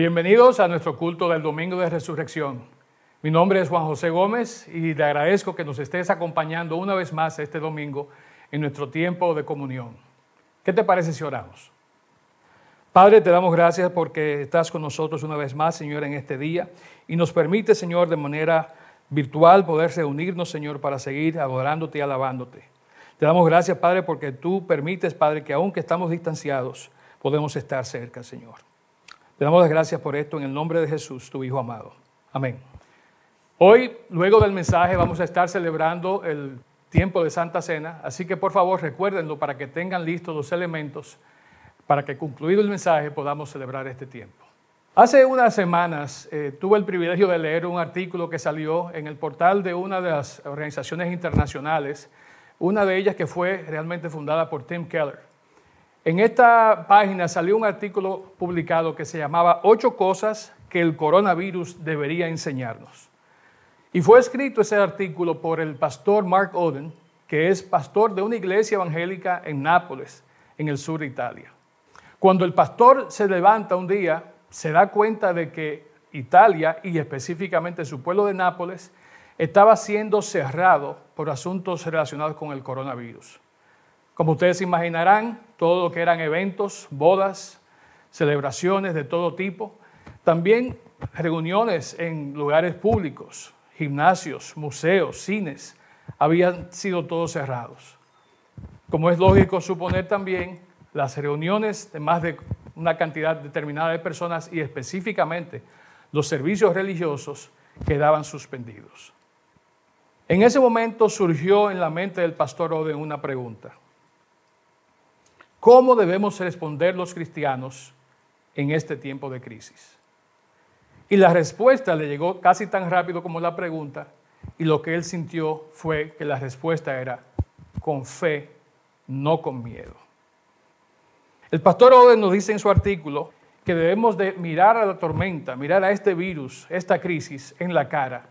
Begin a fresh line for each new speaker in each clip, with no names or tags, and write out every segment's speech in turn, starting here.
Bienvenidos a nuestro culto del Domingo de Resurrección. Mi nombre es Juan José Gómez y le agradezco que nos estés acompañando una vez más este domingo en nuestro tiempo de comunión. ¿Qué te parece si oramos? Padre, te damos gracias porque estás con nosotros una vez más, Señor, en este día y nos permite, Señor, de manera virtual poder reunirnos, Señor, para seguir adorándote y alabándote. Te damos gracias, Padre, porque tú permites, Padre, que aunque estamos distanciados, podemos estar cerca, Señor. Te damos las gracias por esto en el nombre de Jesús, tu Hijo amado. Amén. Hoy, luego del mensaje, vamos a estar celebrando el tiempo de Santa Cena, así que por favor recuérdenlo para que tengan listos los elementos para que concluido el mensaje podamos celebrar este tiempo. Hace unas semanas eh, tuve el privilegio de leer un artículo que salió en el portal de una de las organizaciones internacionales, una de ellas que fue realmente fundada por Tim Keller. En esta página salió un artículo publicado que se llamaba Ocho cosas que el coronavirus debería enseñarnos. Y fue escrito ese artículo por el pastor Mark Oden, que es pastor de una iglesia evangélica en Nápoles, en el sur de Italia. Cuando el pastor se levanta un día, se da cuenta de que Italia y específicamente su pueblo de Nápoles estaba siendo cerrado por asuntos relacionados con el coronavirus. Como ustedes imaginarán, todo lo que eran eventos, bodas, celebraciones de todo tipo, también reuniones en lugares públicos, gimnasios, museos, cines, habían sido todos cerrados. Como es lógico suponer también, las reuniones de más de una cantidad determinada de personas y específicamente los servicios religiosos quedaban suspendidos. En ese momento surgió en la mente del pastor Oden una pregunta. ¿Cómo debemos responder los cristianos en este tiempo de crisis? Y la respuesta le llegó casi tan rápido como la pregunta, y lo que él sintió fue que la respuesta era con fe, no con miedo. El pastor Oden nos dice en su artículo que debemos de mirar a la tormenta, mirar a este virus, esta crisis en la cara,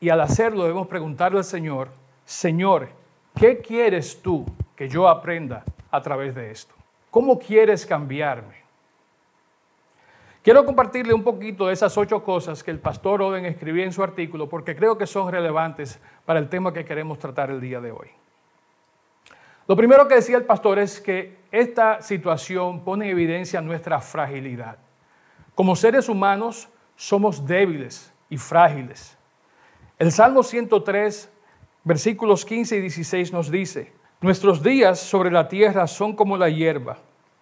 y al hacerlo debemos preguntarle al Señor, Señor, ¿qué quieres tú que yo aprenda a través de esto? ¿Cómo quieres cambiarme? Quiero compartirle un poquito de esas ocho cosas que el pastor Oden escribió en su artículo porque creo que son relevantes para el tema que queremos tratar el día de hoy. Lo primero que decía el pastor es que esta situación pone en evidencia nuestra fragilidad. Como seres humanos somos débiles y frágiles. El Salmo 103, versículos 15 y 16 nos dice, Nuestros días sobre la tierra son como la hierba,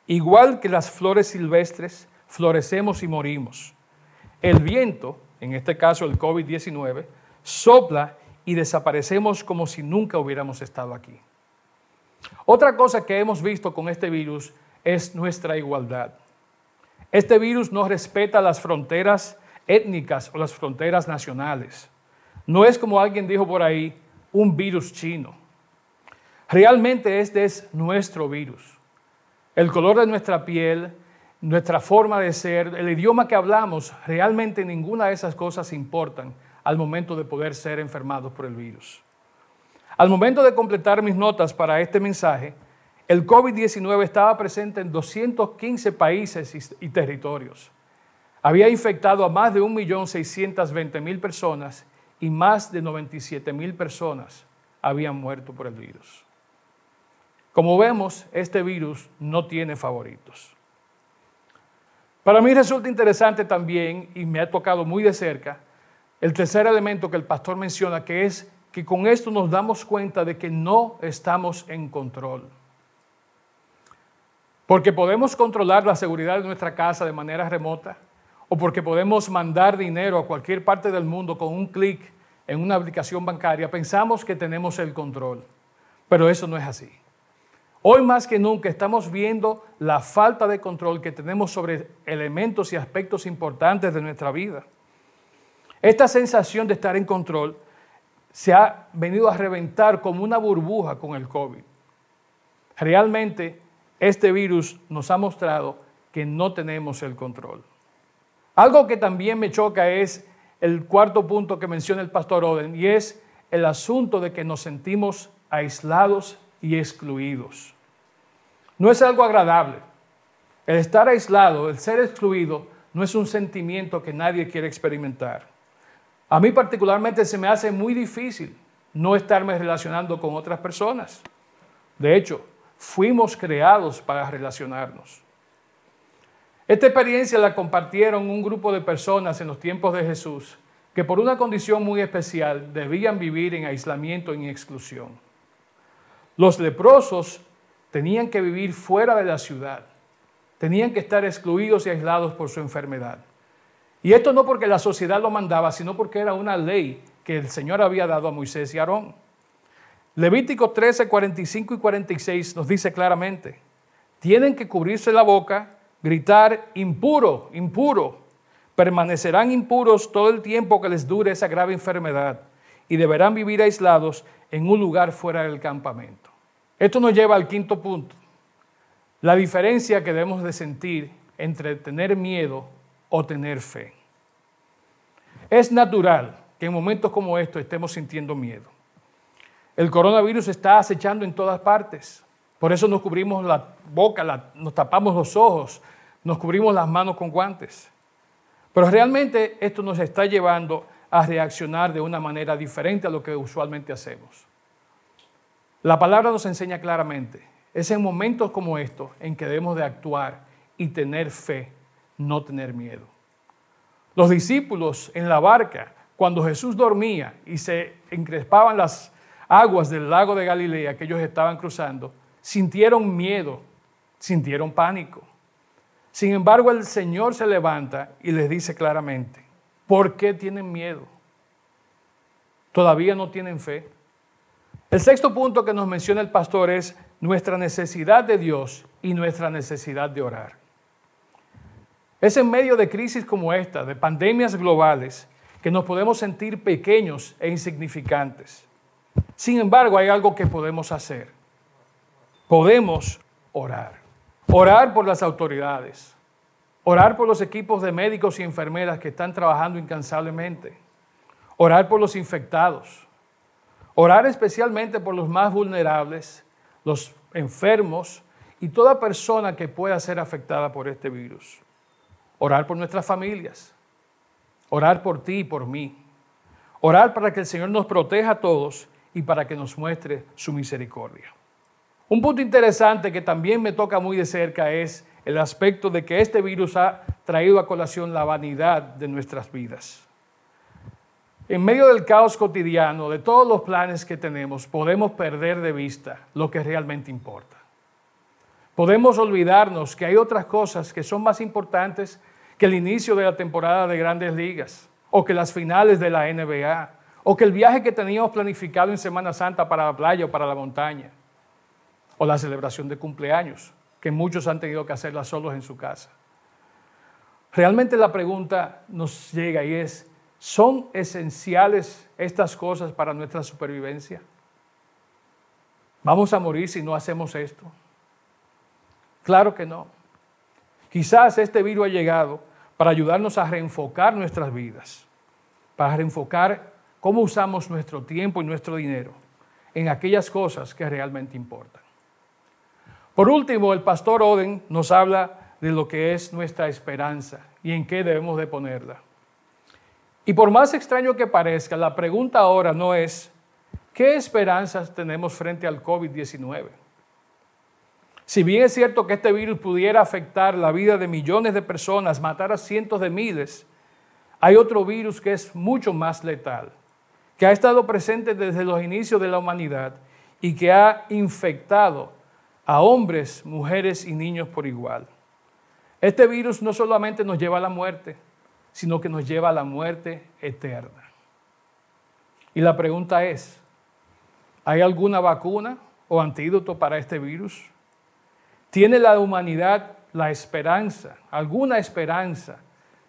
igual que las flores silvestres, florecemos y morimos. El viento, en este caso el COVID-19, sopla y desaparecemos como si nunca hubiéramos estado aquí. Otra cosa que hemos visto con este virus es nuestra igualdad. Este virus no respeta las fronteras étnicas o las fronteras nacionales. No es como alguien dijo por ahí, un virus chino. Realmente este es nuestro virus. El color de nuestra piel, nuestra forma de ser, el idioma que hablamos, realmente ninguna de esas cosas importan al momento de poder ser enfermados por el virus. Al momento de completar mis notas para este mensaje, el COVID-19 estaba presente en 215 países y territorios. Había infectado a más de 1.620.000 personas y más de 97.000 personas habían muerto por el virus. Como vemos, este virus no tiene favoritos. Para mí resulta interesante también, y me ha tocado muy de cerca, el tercer elemento que el pastor menciona, que es que con esto nos damos cuenta de que no estamos en control. Porque podemos controlar la seguridad de nuestra casa de manera remota, o porque podemos mandar dinero a cualquier parte del mundo con un clic en una aplicación bancaria, pensamos que tenemos el control. Pero eso no es así. Hoy más que nunca estamos viendo la falta de control que tenemos sobre elementos y aspectos importantes de nuestra vida. Esta sensación de estar en control se ha venido a reventar como una burbuja con el COVID. Realmente este virus nos ha mostrado que no tenemos el control. Algo que también me choca es el cuarto punto que menciona el pastor Oden y es el asunto de que nos sentimos aislados y excluidos. No es algo agradable. El estar aislado, el ser excluido, no es un sentimiento que nadie quiere experimentar. A mí particularmente se me hace muy difícil no estarme relacionando con otras personas. De hecho, fuimos creados para relacionarnos. Esta experiencia la compartieron un grupo de personas en los tiempos de Jesús que por una condición muy especial debían vivir en aislamiento y en exclusión. Los leprosos tenían que vivir fuera de la ciudad, tenían que estar excluidos y aislados por su enfermedad. Y esto no porque la sociedad lo mandaba, sino porque era una ley que el Señor había dado a Moisés y Aarón. Levítico 13, 45 y 46 nos dice claramente, tienen que cubrirse la boca gritar impuro, impuro. Permanecerán impuros todo el tiempo que les dure esa grave enfermedad y deberán vivir aislados en un lugar fuera del campamento. Esto nos lleva al quinto punto, la diferencia que debemos de sentir entre tener miedo o tener fe. Es natural que en momentos como estos estemos sintiendo miedo. El coronavirus está acechando en todas partes. Por eso nos cubrimos la boca, nos tapamos los ojos, nos cubrimos las manos con guantes. Pero realmente esto nos está llevando a reaccionar de una manera diferente a lo que usualmente hacemos. La palabra nos enseña claramente, es en momentos como estos en que debemos de actuar y tener fe, no tener miedo. Los discípulos en la barca, cuando Jesús dormía y se encrespaban las aguas del lago de Galilea que ellos estaban cruzando, sintieron miedo, sintieron pánico. Sin embargo, el Señor se levanta y les dice claramente, ¿por qué tienen miedo? ¿Todavía no tienen fe? El sexto punto que nos menciona el pastor es nuestra necesidad de Dios y nuestra necesidad de orar. Es en medio de crisis como esta, de pandemias globales, que nos podemos sentir pequeños e insignificantes. Sin embargo, hay algo que podemos hacer podemos orar. Orar por las autoridades. Orar por los equipos de médicos y enfermeras que están trabajando incansablemente. Orar por los infectados. Orar especialmente por los más vulnerables, los enfermos y toda persona que pueda ser afectada por este virus. Orar por nuestras familias. Orar por ti y por mí. Orar para que el Señor nos proteja a todos y para que nos muestre su misericordia. Un punto interesante que también me toca muy de cerca es el aspecto de que este virus ha traído a colación la vanidad de nuestras vidas. En medio del caos cotidiano, de todos los planes que tenemos, podemos perder de vista lo que realmente importa. Podemos olvidarnos que hay otras cosas que son más importantes que el inicio de la temporada de grandes ligas, o que las finales de la NBA, o que el viaje que teníamos planificado en Semana Santa para la playa o para la montaña o la celebración de cumpleaños, que muchos han tenido que hacerla solos en su casa. Realmente la pregunta nos llega y es, ¿son esenciales estas cosas para nuestra supervivencia? ¿Vamos a morir si no hacemos esto? Claro que no. Quizás este virus ha llegado para ayudarnos a reenfocar nuestras vidas, para reenfocar cómo usamos nuestro tiempo y nuestro dinero en aquellas cosas que realmente importan. Por último, el pastor Oden nos habla de lo que es nuestra esperanza y en qué debemos de ponerla. Y por más extraño que parezca, la pregunta ahora no es, ¿qué esperanzas tenemos frente al COVID-19? Si bien es cierto que este virus pudiera afectar la vida de millones de personas, matar a cientos de miles, hay otro virus que es mucho más letal, que ha estado presente desde los inicios de la humanidad y que ha infectado a hombres, mujeres y niños por igual. Este virus no solamente nos lleva a la muerte, sino que nos lleva a la muerte eterna. Y la pregunta es, ¿hay alguna vacuna o antídoto para este virus? ¿Tiene la humanidad la esperanza, alguna esperanza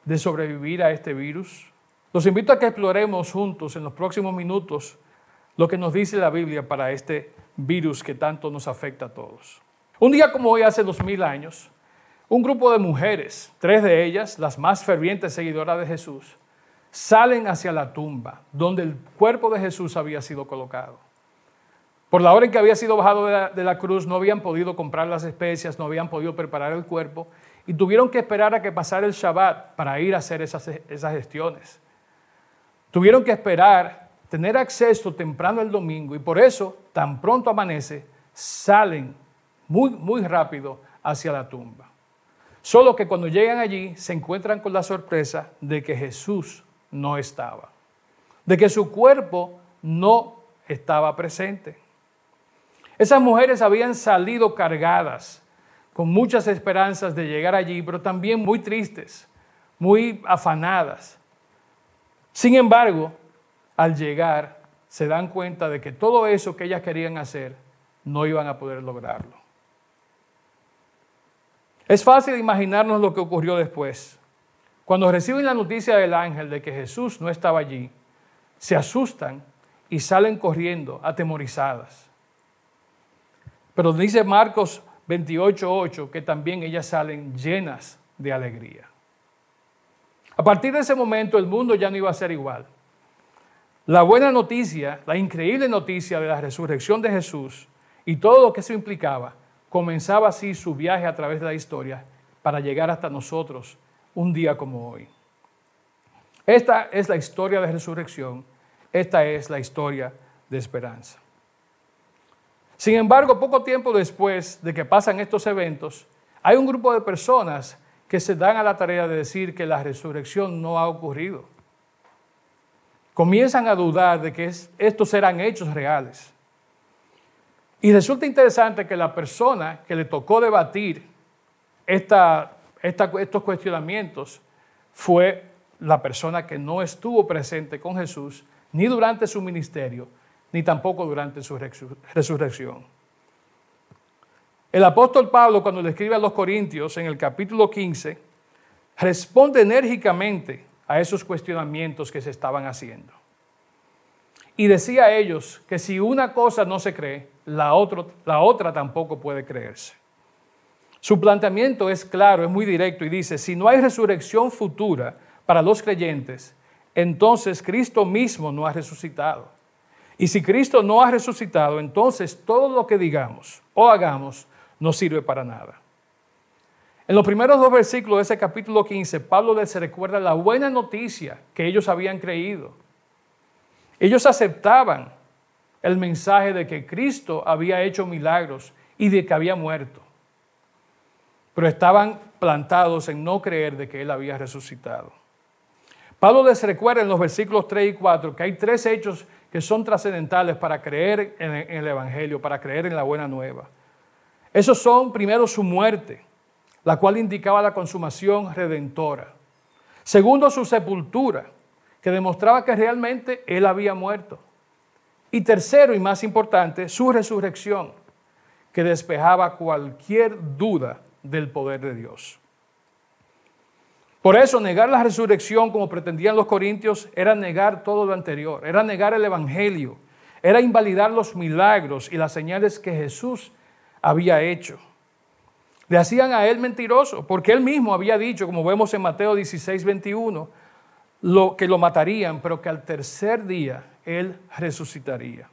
de sobrevivir a este virus? Los invito a que exploremos juntos en los próximos minutos lo que nos dice la Biblia para este virus que tanto nos afecta a todos. Un día como hoy, hace dos mil años, un grupo de mujeres, tres de ellas, las más fervientes seguidoras de Jesús, salen hacia la tumba donde el cuerpo de Jesús había sido colocado. Por la hora en que había sido bajado de la, cruz, no habían podido comprar las especias, no habían podido preparar el cuerpo, y tuvieron que esperar a que pasara el Shabbat para ir a hacer esas, esas gestiones. Tuvieron que esperar, tener acceso temprano el domingo y por eso, tan pronto amanece, salen muy, muy rápido hacia la tumba. Solo que cuando llegan allí se encuentran con la sorpresa de que Jesús no estaba, de que su cuerpo no estaba presente. Esas mujeres habían salido cargadas con muchas esperanzas de llegar allí, pero también muy tristes, muy afanadas. Sin embargo, al llegar, se dan cuenta de que todo eso que ellas querían hacer no iban a poder lograrlo. Es fácil imaginarnos lo que ocurrió después. Cuando reciben la noticia del ángel de que Jesús no estaba allí, se asustan y salen corriendo atemorizadas. Pero dice Marcos 28.8 que también ellas salen llenas de alegría. A partir de ese momento el mundo ya no iba a ser igual. La buena noticia, la increíble noticia de la resurrección de Jesús y todo lo que eso implicaba, comenzaba así su viaje a través de la historia para llegar hasta nosotros un día como hoy. Esta es la historia de resurrección, esta es la historia de esperanza. Sin embargo, poco tiempo después de que pasan estos eventos, hay un grupo de personas que se dan a la tarea de decir que la resurrección no ha ocurrido. Comienzan a dudar de que estos eran hechos reales. Y resulta interesante que la persona que le tocó debatir estos cuestionamientos fue la persona que no estuvo presente con Jesús ni durante su ministerio, ni tampoco durante su resurrección. El apóstol Pablo, cuando le escribe a los Corintios en el capítulo 15, responde enérgicamente a esos cuestionamientos que se estaban haciendo. Y decía a ellos que si una cosa no se cree, la, otra tampoco puede creerse. Su planteamiento es claro, es muy directo y dice, si no hay resurrección futura para los creyentes, entonces Cristo mismo no ha resucitado. Y si Cristo no ha resucitado, entonces todo lo que digamos o hagamos no sirve para nada. En los primeros dos versículos de ese capítulo 15, Pablo les recuerda la buena noticia que ellos habían creído. Ellos aceptaban el mensaje de que Cristo había hecho milagros y de que había muerto. Pero estaban plantados en no creer de que Él había resucitado. Pablo les recuerda en los versículos 3 y 4 que hay tres hechos que son trascendentales para creer en el Evangelio, para creer en la buena nueva. Esos son, primero, su muerte, la cual indicaba la consumación redentora. Segundo, su sepultura, que demostraba que realmente él había muerto. Y tercero, y más importante, su resurrección, que despejaba cualquier duda del poder de Dios. Por eso negar la resurrección como pretendían los corintios era negar todo lo anterior, era negar el Evangelio, era invalidar los milagros y las señales que Jesús había hecho. Le hacían a él mentiroso, porque él mismo había dicho, como vemos en Mateo 16, 21, lo, que lo matarían, pero que al tercer día él resucitaría.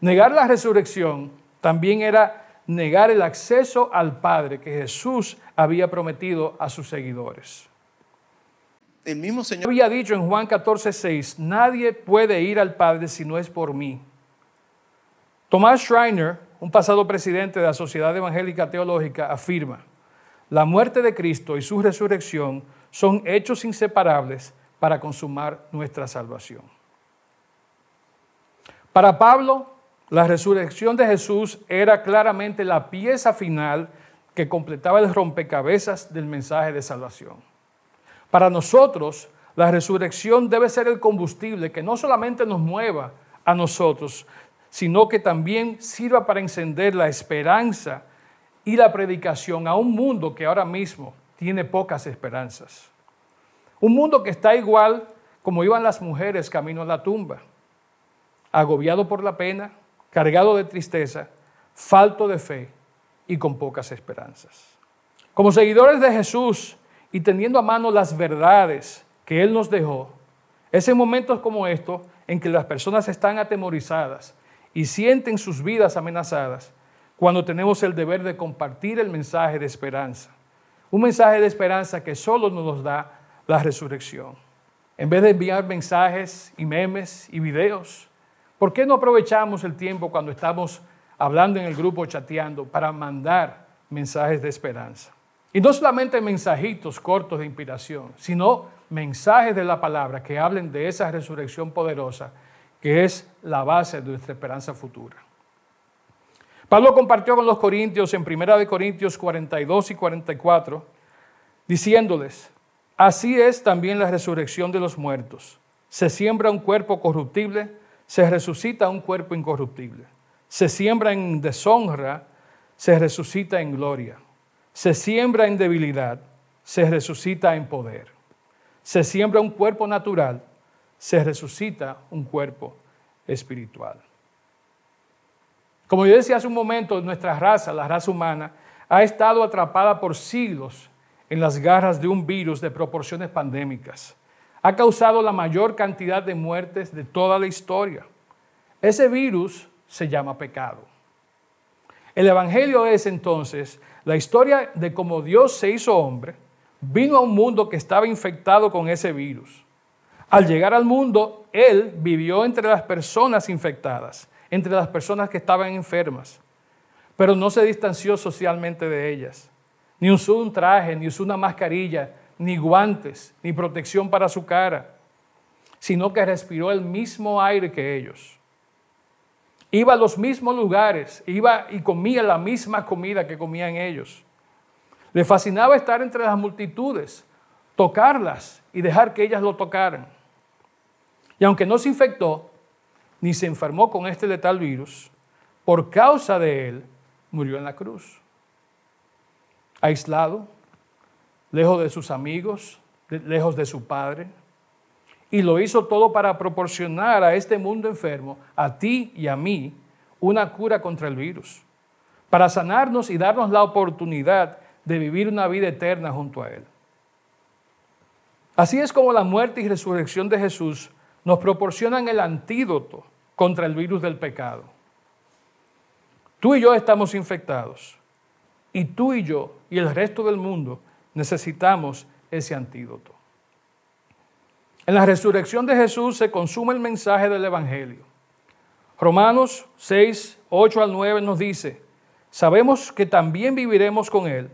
Negar la resurrección también era negar el acceso al Padre que Jesús había prometido a sus seguidores. El mismo Señor había dicho en Juan 14, 6, nadie puede ir al Padre si no es por mí. Tomás Schreiner, un pasado presidente de la Sociedad Evangélica Teológica, afirma, la muerte de Cristo y su resurrección son hechos inseparables para consumar nuestra salvación. Para Pablo, la resurrección de Jesús era claramente la pieza final que completaba el rompecabezas del mensaje de salvación. Para nosotros, la resurrección debe ser el combustible que no solamente nos mueva a nosotros, sino que también sirva para encender la esperanza y la predicación a un mundo que ahora mismo tiene pocas esperanzas. Un mundo que está igual como iban las mujeres camino a la tumba, agobiado por la pena, cargado de tristeza, falto de fe y con pocas esperanzas. Como seguidores de Jesús y teniendo a mano las verdades que Él nos dejó, es en momentos como estos en que las personas están atemorizadas y sienten sus vidas amenazadas, cuando tenemos el deber de compartir el mensaje de esperanza, Un mensaje de esperanza que solo nos da la resurrección. En vez de enviar mensajes y memes y videos, ¿por qué no aprovechamos el tiempo cuando estamos hablando en el grupo chateando para mandar mensajes de esperanza? Y no solamente mensajitos cortos de inspiración, sino mensajes de la palabra que hablen de esa resurrección poderosa que es la base de nuestra esperanza futura. Pablo compartió con los corintios en 1 Corintios 42 y 44, diciéndoles, así es también la resurrección de los muertos. Se siembra un cuerpo corruptible, se resucita un cuerpo incorruptible. Se siembra en deshonra, se resucita en gloria. Se siembra en debilidad, se resucita en poder. Se siembra un cuerpo natural, se resucita un cuerpo espiritual. Como yo decía hace un momento, nuestra raza, la raza humana, ha estado atrapada por siglos en las garras de un virus de proporciones pandémicas. Ha causado la mayor cantidad de muertes de toda la historia. Ese virus se llama pecado. El Evangelio es entonces la historia de cómo Dios se hizo hombre, vino a un mundo que estaba infectado con ese virus al llegar al mundo, Él vivió entre las personas infectadas, entre las personas que estaban enfermas, pero no se distanció socialmente de ellas. Ni usó un traje, ni usó una mascarilla, ni guantes, ni protección para su cara, sino que respiró el mismo aire que ellos. Iba a los mismos lugares, iba y comía la misma comida que comían ellos. Le fascinaba estar entre las multitudes, tocarlas y dejar que ellas lo tocaran. Y aunque no se infectó ni se enfermó con este letal virus, por causa de él murió en la cruz. Aislado, lejos de sus amigos, lejos de su padre. Y lo hizo todo para proporcionar a este mundo enfermo, a ti y a mí, una cura contra el virus. Para sanarnos y darnos la oportunidad de vivir una vida eterna junto a Él. Así es como la muerte y resurrección de Jesús nos proporcionan el antídoto contra el virus del pecado. Tú y yo estamos infectados y tú y yo y el resto del mundo necesitamos ese antídoto. En la resurrección de Jesús se consume el mensaje del Evangelio. Romanos 6, 8 al 9 nos dice, sabemos que también viviremos con Él.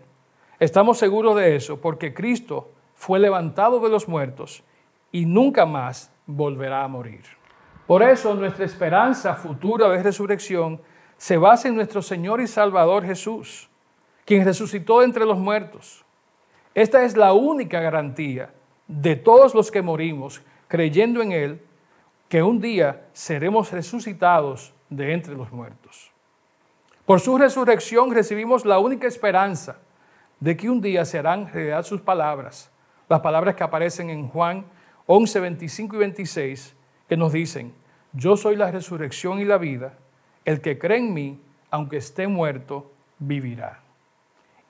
Estamos seguros de eso porque Cristo fue levantado de los muertos y nunca más volverá a morir. Por eso nuestra esperanza futura de resurrección se basa en nuestro Señor y Salvador Jesús, quien resucitó entre los muertos. Esta es la única garantía de todos los que morimos creyendo en Él, que un día seremos resucitados de entre los muertos. Por su resurrección recibimos la única esperanza de que un día serán realidad sus palabras, las palabras que aparecen en Juan 11, 25 y 26, que nos dicen, yo soy la resurrección y la vida, el que cree en mí, aunque esté muerto, vivirá.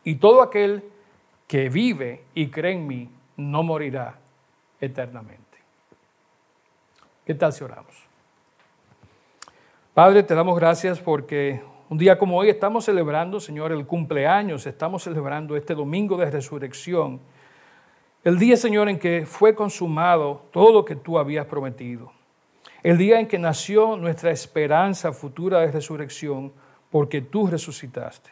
Y todo aquel que vive y cree en mí, no morirá eternamente. ¿Qué tal si oramos? Padre, te damos gracias porque un día como hoy estamos celebrando, Señor, el cumpleaños, estamos celebrando este domingo de resurrección el día, Señor, en que fue consumado todo lo que tú habías prometido. El día en que nació nuestra esperanza futura de resurrección, porque tú resucitaste.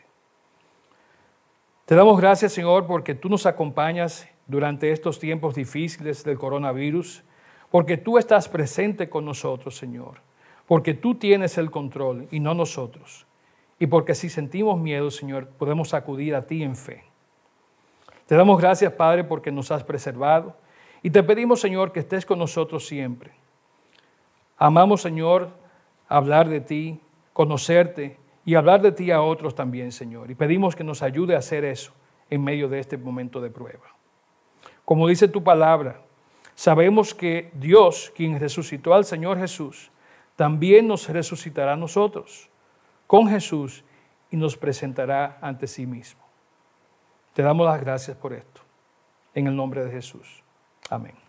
Te damos gracias, Señor, porque tú nos acompañas durante estos tiempos difíciles del coronavirus, porque tú estás presente con nosotros, Señor, porque tú tienes el control y no nosotros, y porque si sentimos miedo, Señor, podemos acudir a ti en fe. Te damos gracias, Padre, porque nos has preservado. Y te pedimos, Señor, que estés con nosotros siempre. Amamos, Señor, hablar de ti, conocerte y hablar de ti a otros también, Señor. Y pedimos que nos ayude a hacer eso en medio de este momento de prueba. Como dice tu palabra, sabemos que Dios, quien resucitó al Señor Jesús, también nos resucitará a nosotros con Jesús y nos presentará ante sí mismo. Te damos las gracias por esto. En el nombre de Jesús. Amén.